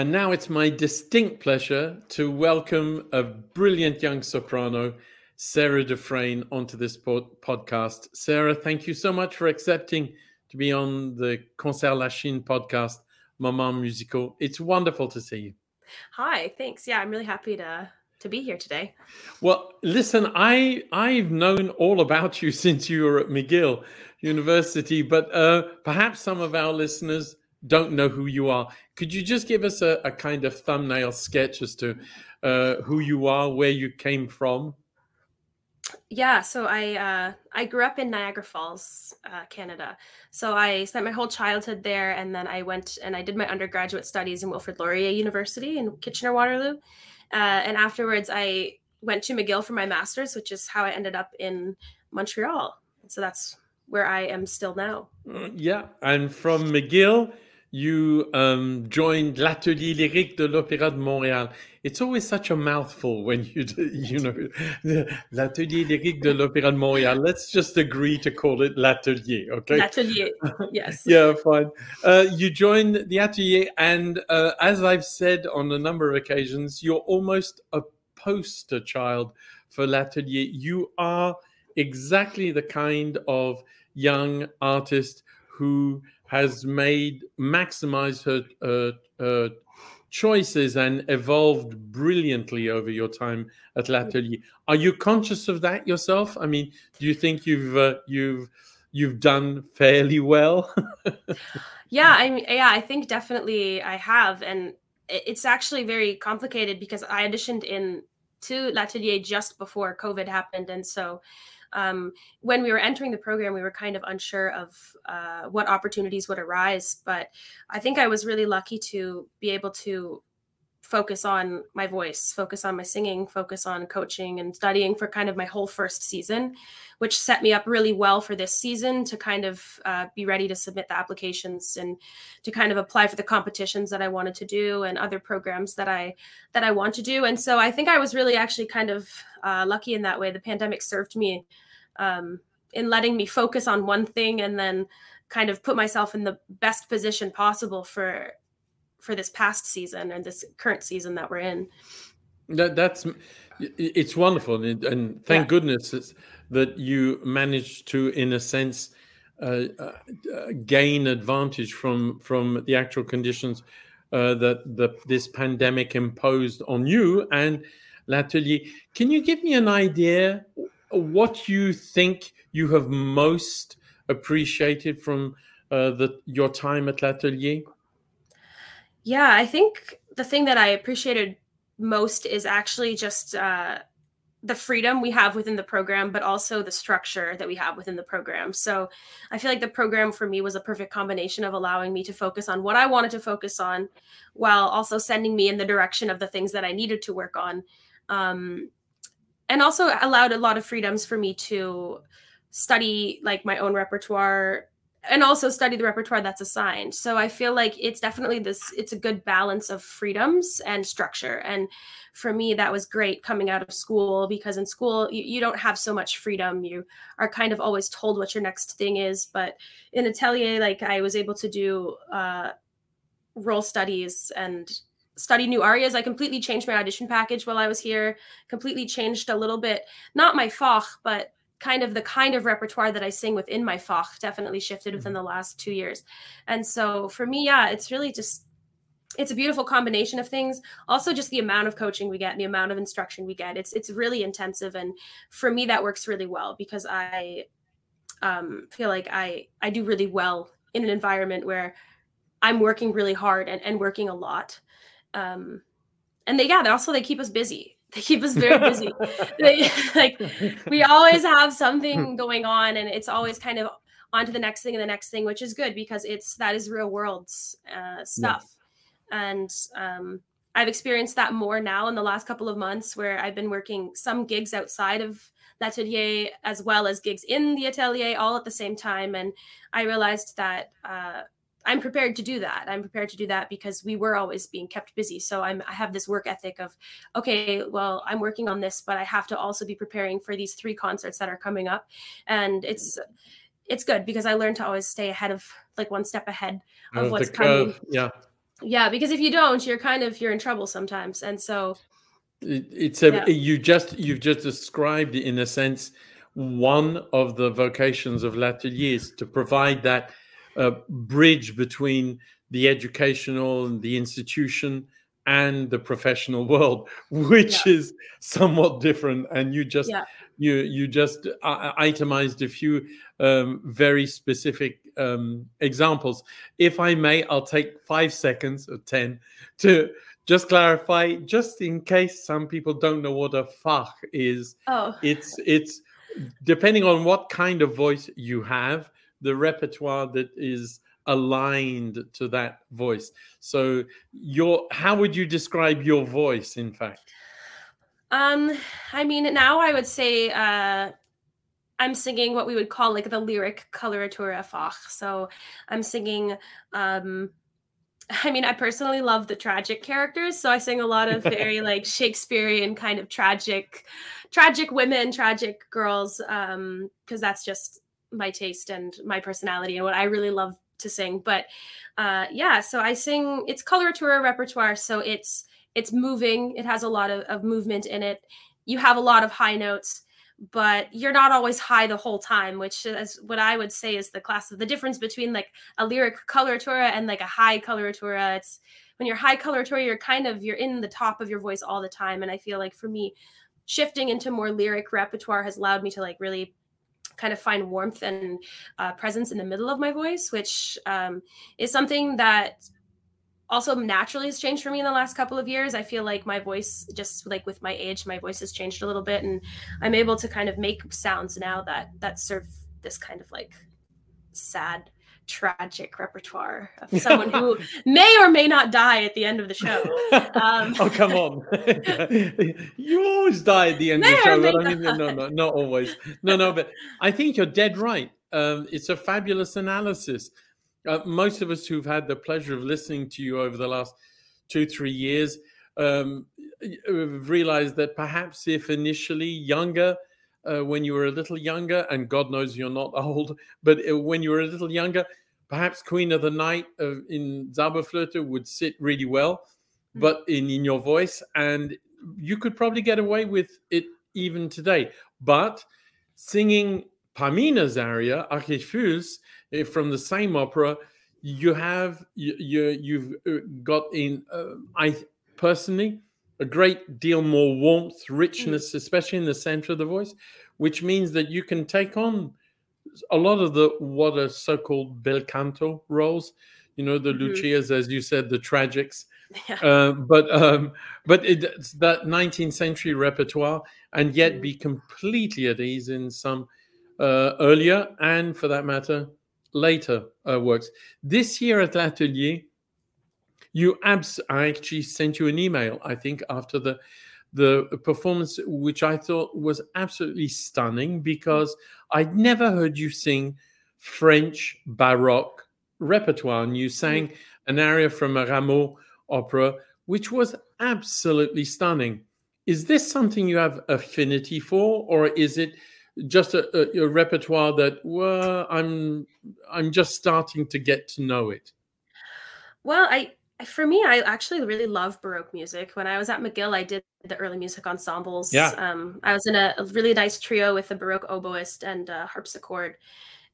And now it's my distinct pleasure to welcome a brilliant young soprano, Sarah Dufresne, onto this podcast. Sarah, thank you so much for accepting to be on the Concert Lachine podcast, Maman Musical. It's wonderful to see you. Hi, thanks. Yeah, I'm really happy to to be here today. Well, listen, I I've known all about you [LAUGHS] since you were at McGill University, but uh, perhaps some of our listeners don't know who you are. Could you just give us a, a kind of thumbnail sketch as to uh, who you are, where you came from? Yeah, so I uh, I grew up in Niagara Falls, uh, Canada. So I spent my whole childhood there, and then I went and I did my undergraduate studies in Wilfrid Laurier University in Kitchener Waterloo. Uh, and afterwards, I went to McGill for my master's, which is how I ended up in Montreal. So that's where I am still now. Uh, yeah, and from McGill, you um, joined l'Atelier Lyrique de l'Opéra de Montréal. It's always such a mouthful when you, [LAUGHS] you know, l'Atelier Lyrique de l'Opéra de Montréal. Let's just agree to call it l'Atelier, okay? L'Atelier, [LAUGHS] yes. yeah, fine. Uh, you joined the Atelier, and uh, as I've said on a number of occasions, you're almost a poster child for l'Atelier. You are exactly the kind of young artist who has made maximized her uh, uh, choices and evolved brilliantly over your time at L'Atelier. Are you conscious of that yourself? I mean, do you think you've uh, you've you've done fairly well? [LAUGHS] yeah, I mean, yeah, I think definitely I have, and it's actually very complicated because I auditioned in to L'Atelier just before COVID happened, and so um, when we were entering the program, we were kind of unsure of uh, what opportunities would arise. But I think I was really lucky to be able to focus on my voice, focus on my singing, focus on coaching and studying for kind of my whole first season, which set me up really well for this season to kind of uh, be ready to submit the applications and to kind of apply for the competitions that I wanted to do and other programs that I that I want to do. And so I think I was really actually kind of uh, lucky in that way. The pandemic served me um, in letting me focus on one thing and then kind of put myself in the best position possible for for this past season and this current season that we're in. That, that's it's wonderful, and, and thank yeah. goodness that you managed to, in a sense, uh, uh, gain advantage from from the actual conditions uh, that the, this pandemic imposed on you and L'Atelier. Can you give me an idea what you think you have most appreciated from uh, the your time at L'Atelier? Yeah, I think the thing that I appreciated most is actually just uh, the freedom we have within the program, but also the structure that we have within the program. So I feel like the program for me was a perfect combination of allowing me to focus on what I wanted to focus on while also sending me in the direction of the things that I needed to work on. Um, and also allowed a lot of freedoms for me to study like my own repertoire and also study the repertoire that's assigned. So I feel like it's definitely this it's a good balance of freedoms and structure. And for me that was great coming out of school because in school you, you don't have so much freedom. You are kind of always told what your next thing is, but in atelier like I was able to do uh role studies and study new arias. I completely changed my audition package while I was here, completely changed a little bit, not my fach, but kind of the kind of repertoire that I sing within my fach definitely shifted within mm-hmm. the last two years. And so for me, yeah, it's really just it's a beautiful combination of things. Also, just the amount of coaching we get, and the amount of instruction we get. It's it's really intensive, and for me, that works really well because I um, feel like I I do really well in an environment where I'm working really hard and, and working a lot. Um, and they yeah, they also they keep us busy. [LAUGHS] They keep us very busy. they, [LAUGHS] like we always have something [LAUGHS] going on, and it's always kind of on to the next thing and the next thing, which is good because it's that is real world uh, stuff. Yeah. And um, I've experienced that more now in the last couple of months, where I've been working some gigs outside of l'atelier as well as gigs in the atelier all at the same time, and I realized that. Uh, I'm prepared to do that. I'm prepared to do that because we were always being kept busy. So I'm I have this work ethic of okay, well, I'm working on this, but I have to also be preparing for these three concerts that are coming up. And it's mm. it's good because I learned to always stay ahead of like one step ahead of what's uh, coming. Yeah. Yeah, because if you don't, you're kind of you're in trouble sometimes, and so it, it's a yeah. you just you've just described in a sense one of the vocations of l'atelier is to provide that uh, bridge between the educational and the institution and the professional world, [LAUGHS] which yeah. is somewhat different. And you just yeah. you you just uh, itemized a few um, very specific um, examples. If I may, I'll take five seconds or ten to just clarify, just in case some people don't know what a fach is. Oh, it's it's depending on what kind of voice you have, the repertoire that is aligned to that voice. So your how would you describe your voice in fact? Um I mean now I would say uh I'm singing what we would call like the lyric coloratura fach. So I'm singing um [LAUGHS] I mean, I personally love the tragic characters, so I sing a lot of very [LAUGHS] like Shakespearean kind of tragic, tragic women, tragic girls, um, because that's just my taste and my personality and what I really love to sing. But uh, yeah, so I sing. It's coloratura repertoire, so it's it's moving. It has a lot of, of movement in it. You have a lot of high notes, but you're not always high the whole time, which is what I would say is the class of the difference between like a lyric coloratura and like a high coloratura. It's when you're high coloratura, you're kind of you're in the top of your voice all the time, and I feel like for me, shifting into more lyric repertoire has allowed me to like really kind of find warmth and uh, presence in the middle of my voice, which um, is something that also naturally has changed for me in the last couple of years. I feel like my voice, just like with my age, my voice has changed a little bit, and I'm able to kind of make sounds now that that serve this kind of like sad tragic repertoire of [LAUGHS] someone who may or may not die at the end of the show. [LAUGHS] Um, oh come on! [LAUGHS] you always die at the end of the show, I mean, no, no, not always. No, no, but I think you're dead right. Um, it's a fabulous analysis. Uh, most of us who've had the pleasure of listening to you over the last two, three years um, have realized that perhaps if initially younger, uh, when you were a little younger, and God knows you're not old, but uh, when you were a little younger, perhaps Queen of the Night uh, in Zauberflöte would sit really well, mm-hmm. but in, in your voice, and you could probably get away with it even today. But singing Pamina's aria, Ach ich fühl's, eh, from the same opera, you have you, you have uh, got in uh, I personally a great deal more warmth, richness, mm. especially in the center of the voice, which means that you can take on a lot of the what are so-called bel canto roles you know the mm-hmm. lucias as you said the tragics yeah. uh, but um, but it's that 19th century repertoire and yet mm-hmm. be completely at ease in some uh, earlier and for that matter later uh, works this year at l'atelier you abs i actually sent you an email i think after the the performance, which I thought was absolutely stunning because I'd never heard you sing French Baroque repertoire. And you sang mm-hmm. an aria from a Rameau opera, which was absolutely stunning. Is this something you have affinity for, or is it just a, a, a repertoire that well, I'm I'm just starting to get to know it? Well, I for me, I actually really love Baroque music. When I was at McGill, I did the early music ensembles. Yeah. Um, I was in a, a, really nice trio with a Baroque oboist and a harpsichord.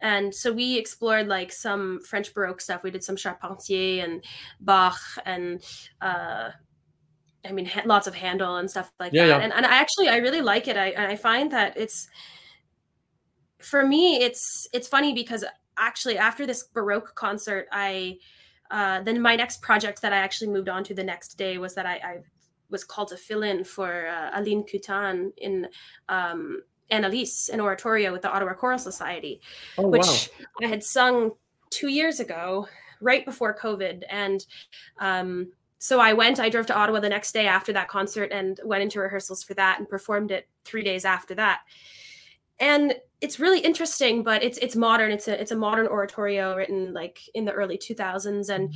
And so we explored like some French Baroque stuff. We did some Charpentier and Bach and uh, I mean, ha- lots of Handel and stuff like yeah, that. Yeah. And, and I actually, I really like it. I, I find that it's, for me, it's, it's funny because actually after this Baroque concert, I, uh, then my next project that I actually moved on to the next day was that I, I was called to fill in for uh, Aline Kutan in um, Annelies, an oratorio with the Ottawa Choral Society, oh, which wow. I had sung two years ago, right before COVID. And um, so I went, I drove to Ottawa the next day after that concert and went into rehearsals for that and performed it three days after that. And it's really interesting, but it's it's modern. It's a it's a modern oratorio written like in the early 2000s, and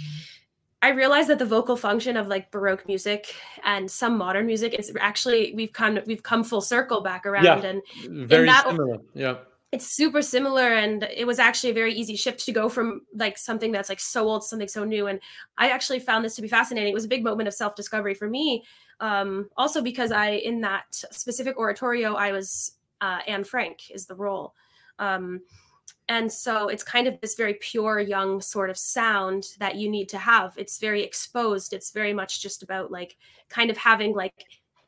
I realized that the vocal function of like Baroque music and some modern music is actually we've come we've come full circle back around, yeah, and very that, similar. Yeah. it's super similar and it was actually a very easy shift to go from like something that's like so old to something so new and i actually found this to be fascinating it was a big moment of self-discovery for me um, also because i in that specific oratorio i was uh, anne frank is the role. Um, and so it's kind of this very pure young sort of sound that you need to have. It's very exposed. It's very much just about like kind of having like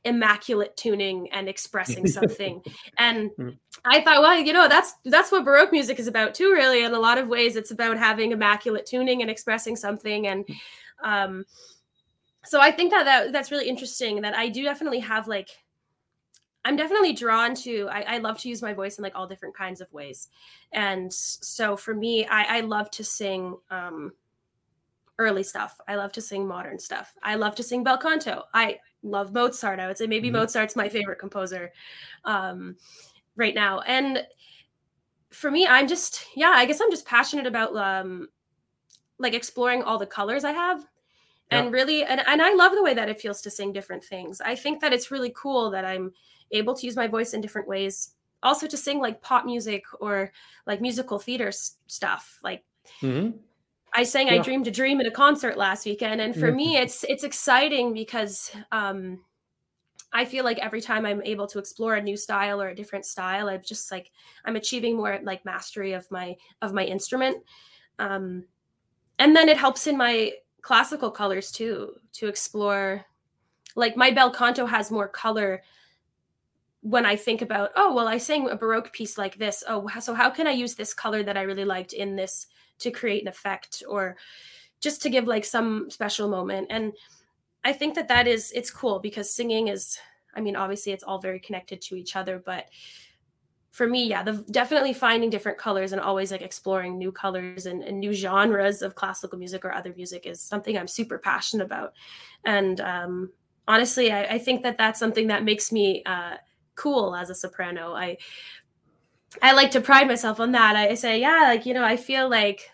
immaculate tuning and expressing [LAUGHS] something. And mm. i thought well you know that's that's what baroque music is about too really. In a lot of ways it's about having immaculate tuning and expressing something. And um so i think that, that that's really interesting that i do definitely have like i'm definitely drawn to I, I love to use my voice in like all different kinds of ways and so for me i i love to sing um early stuff. I love to sing modern stuff. I love to sing bel canto. I love Mozart. I would say maybe mm-hmm. Mozart's my favorite composer um, right now. And for me, I'm just yeah, I guess I'm just passionate about um, like exploring all the colors I have. And really, and, and I love the way that it feels to sing different things. I think that it's really cool that I'm able to use my voice in different ways. Also, to sing like pop music or like musical theater s- stuff. Like, mm-hmm. I sang yeah. I Dreamed a Dream at a concert last weekend. And for mm-hmm. me, it's it's exciting because um I feel like every time I'm able to explore a new style or a different style, I'm just like I'm achieving more like mastery of my of my instrument. Um and then it helps in my classical colors too to explore like my bel canto has more color when I think about, oh, well, I sang a Baroque piece like this. Oh, so how can I use this color that I really liked in this to create an effect or just to give like some special moment and i think that that is it's cool because singing is i mean obviously it's all very connected to each other but for me yeah the definitely finding different colors and always like exploring new colors and, and new genres of classical music or other music is something i'm super passionate about and um, honestly I, I, think that that's something that makes me uh, cool as a soprano i I like to pride myself on that. I say, yeah, like you know, I feel like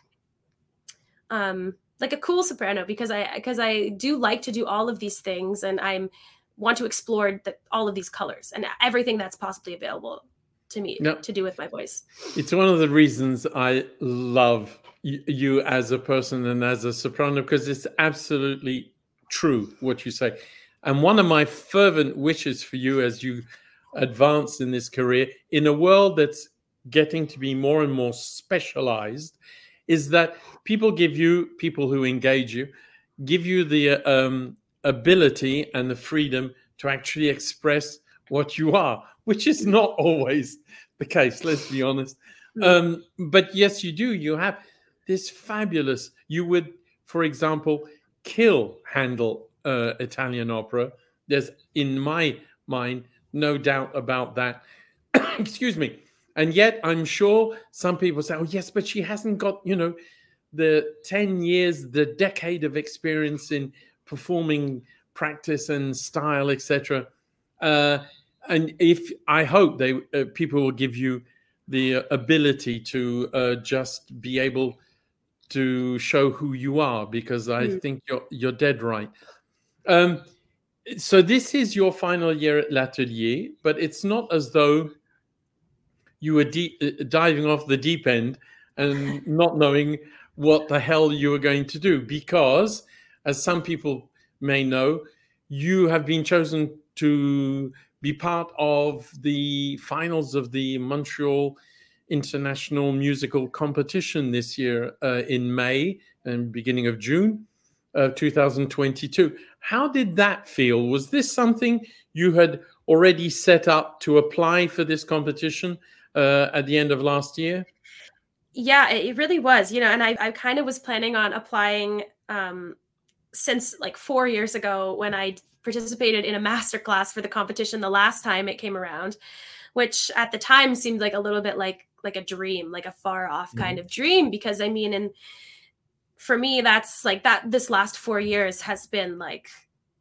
um like a cool soprano because I because I do like to do all of these things and I'm want to explore the, all of these colors and everything that's possibly available to me no, to do with my voice. It's one of the reasons I love you as a person and as a soprano because it's absolutely true what you say. And one of my fervent wishes for you as you advance in this career in a world that's getting to be more and more specialized is that people give you people who engage you give you the um, ability and the freedom to actually express what you are which is not always the case let's be honest. Hmm. um, but yes you do. You have this fabulous you would for example kill handel uh, italian opera. There's in my mind no doubt about that. [COUGHS] Excuse me. And yet, I'm sure some people say, oh, yes, but she hasn't got, you know, the 10 years, the decade of experience in performing practice and style, etc. Uh, and if I hope they uh, people will give you the ability to uh, just be able to show who you are, because I mm. think you're you're dead right. Um, so this is your final year at L'Atelier, but it's not as though you were deep, uh, diving off the deep end and [LAUGHS] not knowing what the hell you were going to do because as some people may know you have been chosen to be part of the finals of the montreal international musical competition this year uh, in may and beginning of june of 2022 how did that feel? Was this something you had already set up to apply for this competition uh, at the end of last year? Yeah, it really was. You know, and I, I kind of was planning on applying um, since like four years ago when I participated in a master class for the competition the last time it came around, which at the time seemed like a little bit like like a dream, like a far off kind of dream. Because I mean, in for me that's like that this last 4 years has been like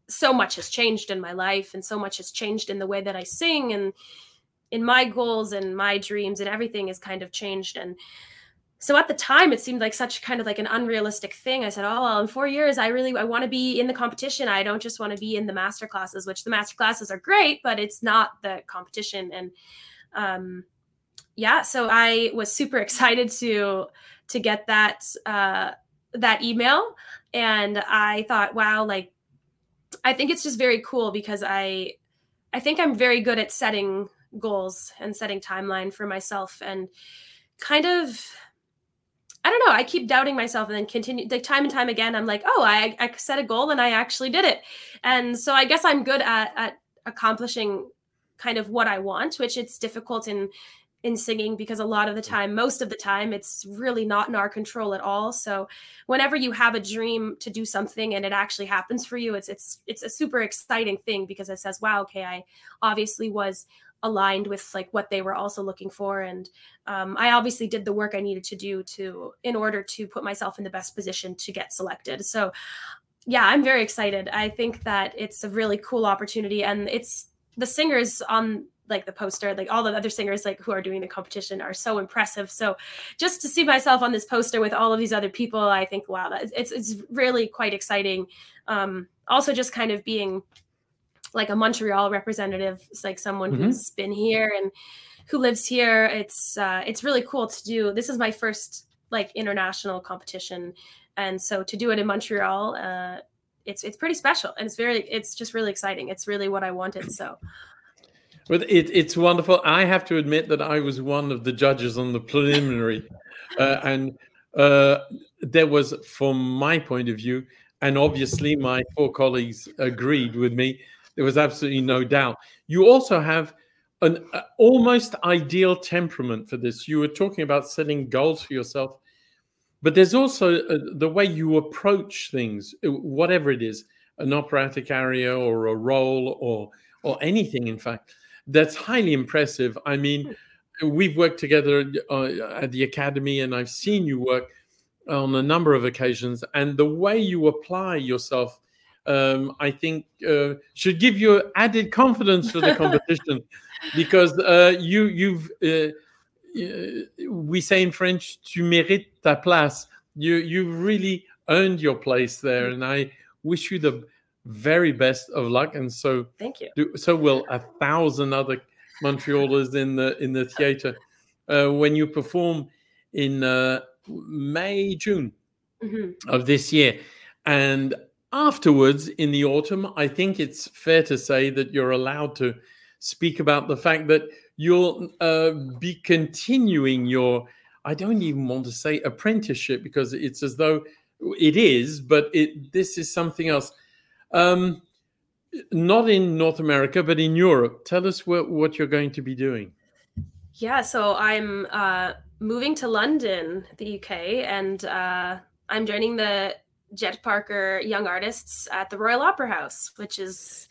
so much has changed in my life and so much has changed in the way that I sing and in my goals and my dreams and everything has kind of changed. And so at the time it seemed like such kind of like an unrealistic thing. I said oh well in four years i really i want to be in the competition. I don't just want to be in the master classes which the master classes are great but it's not the competition. And um yeah, so I was super [LAUGHS] excited to to get that uh, that email, and I thought, wow, like I think it's just very cool because I I think I'm very good at setting goals and setting timeline for myself and kind of I don't know. I keep doubting myself and then continue like time and time again. I'm like, oh, I, I set a goal and I actually did it. And so I guess I'm good at, at accomplishing kind of what I want, which it's difficult in in singing because a lot of the time most of the time it's really not in our control at all. So whenever you have a dream to do something and it actually happens for you it's it's it's a super exciting thing because it says wow okay i obviously was aligned with like what they were also looking for. And um, i obviously did the work i needed to do to in order to put myself in the best position to get selected. So yeah i'm very excited. I think that it's a really cool opportunity and it's the singers on like the poster like all the other singers like who are doing the competition are so impressive. So just to see myself on this poster with all of these other people i think wow that it's it's really quite exciting. Um also just kind of being like a montreal representative it's like someone mm-hmm. who's been here and who lives here it's uh it's really cool to do. This is my first like international competition. And so to do it in montreal uh it's it's pretty special and it's very it's just really exciting. It's really what i wanted. So but it, it's wonderful. I have to admit that I was one of the judges on the preliminary, [LAUGHS] uh, and uh, there was, from my point of view, and obviously my four colleagues agreed with me. There was absolutely no doubt. You also have an uh, almost ideal temperament for this. You were talking about setting goals for yourself, but there's also uh, the way you approach things, uh, whatever it is, an operatic aria or a role or or anything. In fact, that's highly impressive. I mean, we've worked together uh, at the academy, and I've seen you work on a number of occasions, and the way you apply yourself. Um, I think uh, should give you added confidence for the competition [LAUGHS] because uh, you you've uh, we say in French tu mérites ta place you you've really earned your place there and I wish you the very best of luck. And so, thank you. Do, so will a thousand other Montrealers in the in the theater uh, when you perform in uh, May June mm-hmm. of this year, and afterwards in the autumn. I think it's fair to say that you're allowed to speak about the fact that you'll uh, be continuing your. I don't even want to say apprenticeship because it's as though it is, but it this is something else um, not in North America, but in Europe. Tell us what, what you're going to be doing. Yeah, so I'm uh, moving to London, the UK, and uh, I'm joining the Jet Parker Young Artists at the Royal Opera House, which is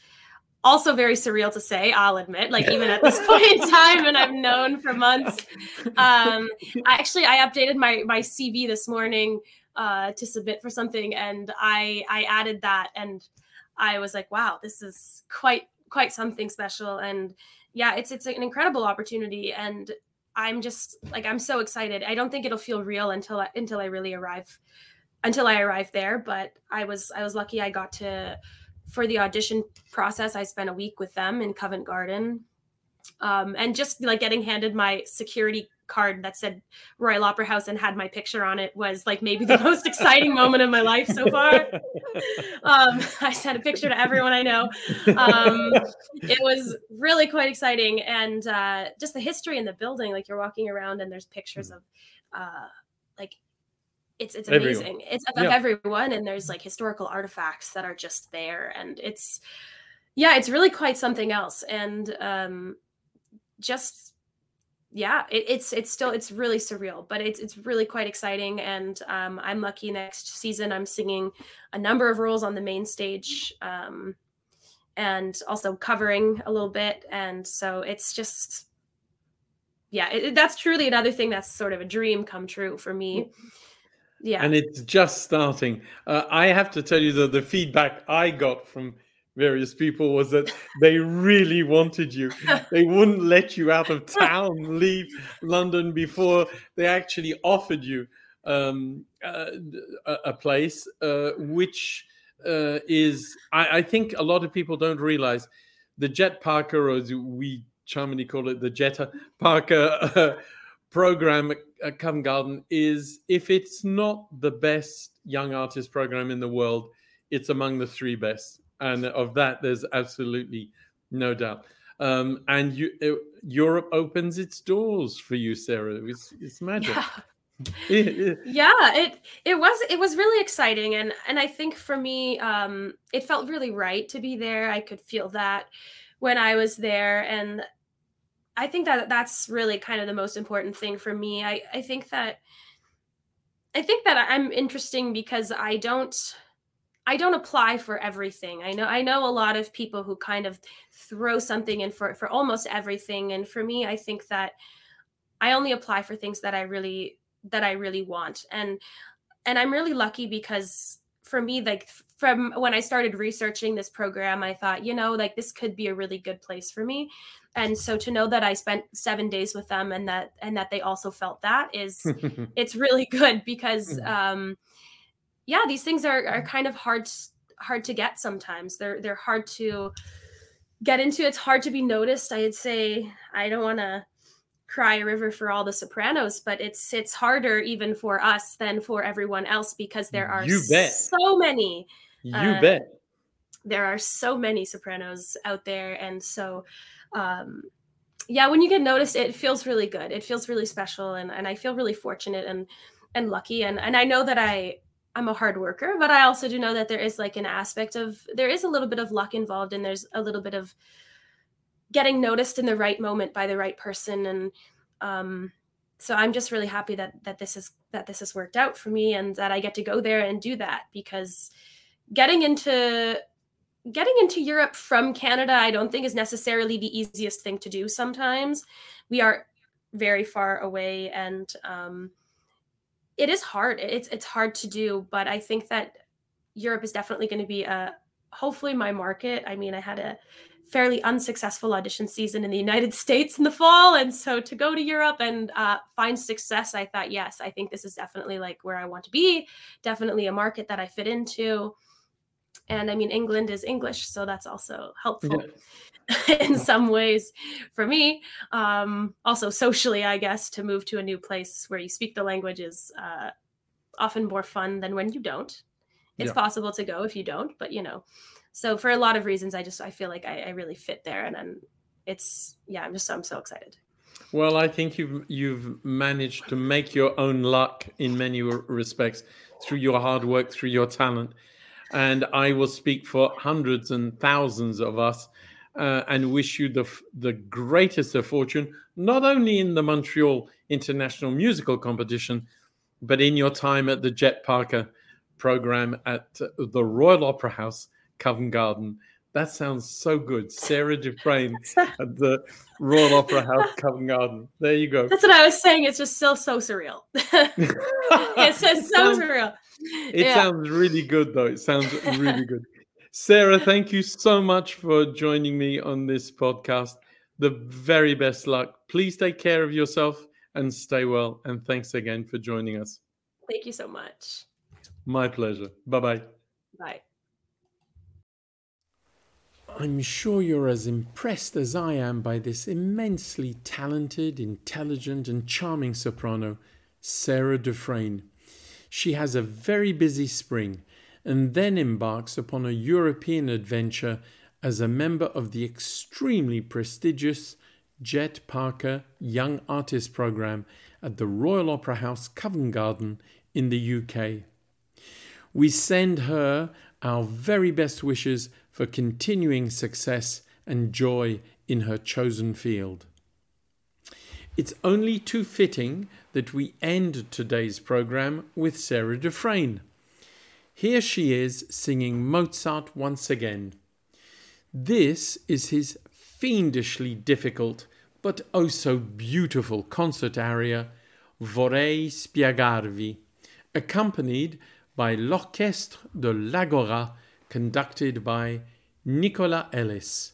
also very surreal to say i'll admit like even at this [LAUGHS] point in time and i've known for months um i actually i updated my my cv this morning uh to submit for something and i i added that and I was like, wow, this is quite quite something special. And yeah, it's it's an incredible opportunity. And I'm just like I'm so excited. I don't think it'll feel real until I, until I really arrive until I arrive there. But I was I was lucky I got to for the audition process. I spent a week with them in Covent Garden. Um, and just like getting handed my security card that said Royal Opera House and had my picture on it was like maybe the most exciting moment of my life so far. [LAUGHS] Um, I sent a picture to everyone I know. Um, it was really quite exciting, and uh, just the history in the building. Like you're walking around and there's pictures of, uh, like, it's it's amazing. Everyone. It's of yeah. everyone, and there's like historical artifacts that are just there, and it's yeah, it's really quite something else, and um, just yeah, it, it's it's still it's really surreal, but it's it's really quite exciting. And um, I'm lucky next season I'm singing a number of roles on the main stage, um, and also covering a little bit. And so it's just yeah, it, that's truly another thing that's sort of a dream come true for me. Yeah, and it's just starting. Uh, I have to tell you that the feedback I got from various people was that they really wanted you. [LAUGHS] They wouldn't let you out of town, leave London before they actually offered you um, uh, a, place, uh, which uh, is, I, I, think a lot of people don't realize the Jet Parker, as we charmingly call it the Jetta Parker uh, [LAUGHS] program at Covent Garden, is if it's not the best young artist program in the world, it's among the three best. And of that, there's absolutely no doubt. Um, and you, uh, Europe opens its doors for you, Sarah. It's, it's magic. [LAUGHS] Yeah. yeah it it was it was really exciting and and i think for me um it felt really right to be there i could feel that when i was there and i think that that's really kind of the most important thing for me i i think that i think that i'm interesting because i don't I don't apply for everything. I know I know a lot of people who kind of throw something in for for almost everything and for me I think that I only apply for things that I really that I really want. And and I'm really lucky because for me like from when I started researching this program, I thought, you know, like this could be a really good place for me. And so to know that I spent 7 days with them and that and that they also felt that is [LAUGHS] it's really good because mm-hmm. um yeah, these things are are kind of hard hard to get sometimes. They're they're hard to get into. It's hard to be noticed. I'd say I don't want to cry a river for all the sopranos but it's it's harder even for us than for everyone else because there are you bet. so many you uh, bet there are so many sopranos out there and so um yeah when you get noticed it feels really good it feels really special and, and i feel really fortunate and and lucky and and i know that i i'm a hard worker but i also do know that there is like an aspect of there is a little bit of luck involved and there's a little bit of getting noticed in the right moment by the right person. And um, so i'm just really happy that that this is that this has worked out for me and that i get to go there and do that because getting into getting into europe from canada i don't think is necessarily the easiest thing to do sometimes. We are very far away and um, it is hard it's it's hard to do but i think that europe is definitely going to be a hopefully my market i mean i had a fairly unsuccessful audition season in the United [LAUGHS] States in the fall. And so to go to Europe and uh, find success, I thought, yes, I think this is definitely like where I want to be, definitely a market that I fit into. And I mean, England is English, so that's also helpful. Yeah. [LAUGHS] in some ways for me. Um, also socially i guess to move to a new place where you speak the language is uh, often more fun than when you don't. It's yeah. possible to go if you don't but you know so for a lot of reasons i just i feel like i, I really fit there and then it's yeah i'm just i'm so excited. Well i think you've you've managed to make your own luck in many respects through your hard work through your talent. And i will speak for hundreds and thousands of us uh, and wish you the the greatest of fortune not only in the montreal international musical competition but in your time at the jet parker program at the royal opera house Covent Garden. That sounds so good. Sarah Dufresne [LAUGHS] at the Royal Opera House, Covent Garden. There you go. That's what I was saying. It's just so so surreal. [LAUGHS] [LAUGHS] it's just so sounds, surreal. It yeah. sounds really good though. It sounds really good. Sarah, thank you so much for joining me on this podcast. The very best luck. Please take care of yourself and stay well. And thanks again for joining us. Thank you so much. My pleasure. Bye-bye. Bye. I'm sure you're as impressed as I am by this immensely talented, intelligent, and charming soprano, Sarah Dufresne. She has a very busy spring and then embarks upon a European adventure as a member of the extremely prestigious Jet Parker Young Artist Program at the Royal Opera House, Covent Garden in the UK. We send her our very best wishes for continuing success and joy in her chosen field. It's only too fitting that we end today's program with Sarah Dufresne. Here she is singing Mozart once again. This is his fiendishly difficult but oh so beautiful concert aria, Vorrei spiegarvi, accompanied by l'Orchestre de l'Agora conducted by Nicolas Ellis.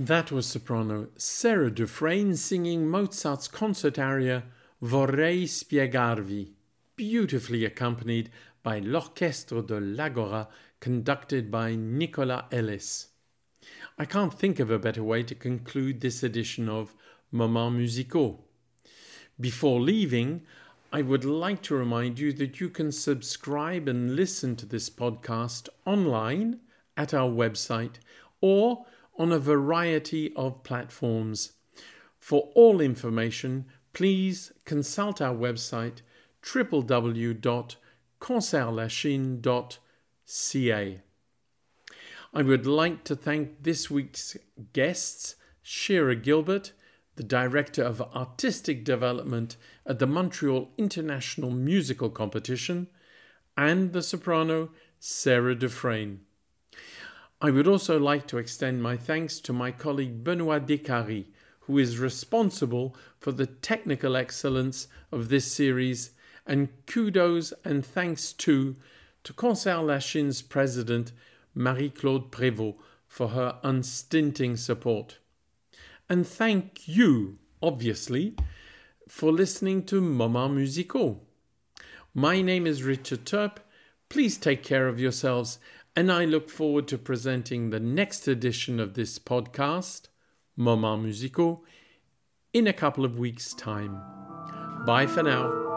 That was soprano Sarah Dufresne singing Mozart's concert aria Vorrei spiegarvi, beautifully accompanied by l'Orchestre de l'Agora conducted by Nicolas Ellis. I can't think of a better way to conclude this edition of Moments Musicaux. Before leaving, I would like to remind you that you can subscribe and listen to this podcast online at our website or on a variety of platforms. For all information, please consult our website www.concertlachine.ca. I would like to thank this week's guests, Shira Gilbert, the Director of Artistic Development at the Montreal International Musical Competition, and the soprano Sarah Dufresne. I would also like to extend my thanks to my colleague Benoit Descaries, who is responsible for the technical excellence of this series, and kudos and thanks too to Concert Lachine's president, Marie-Claude Prévost, for her unstinting support. And thank you, obviously, for listening to Moments Musicaux. My name is Richard Turp. Please take care of yourselves and I look forward to presenting the next edition of this podcast, Moments Musicaux, in a couple of weeks' time. Bye for now.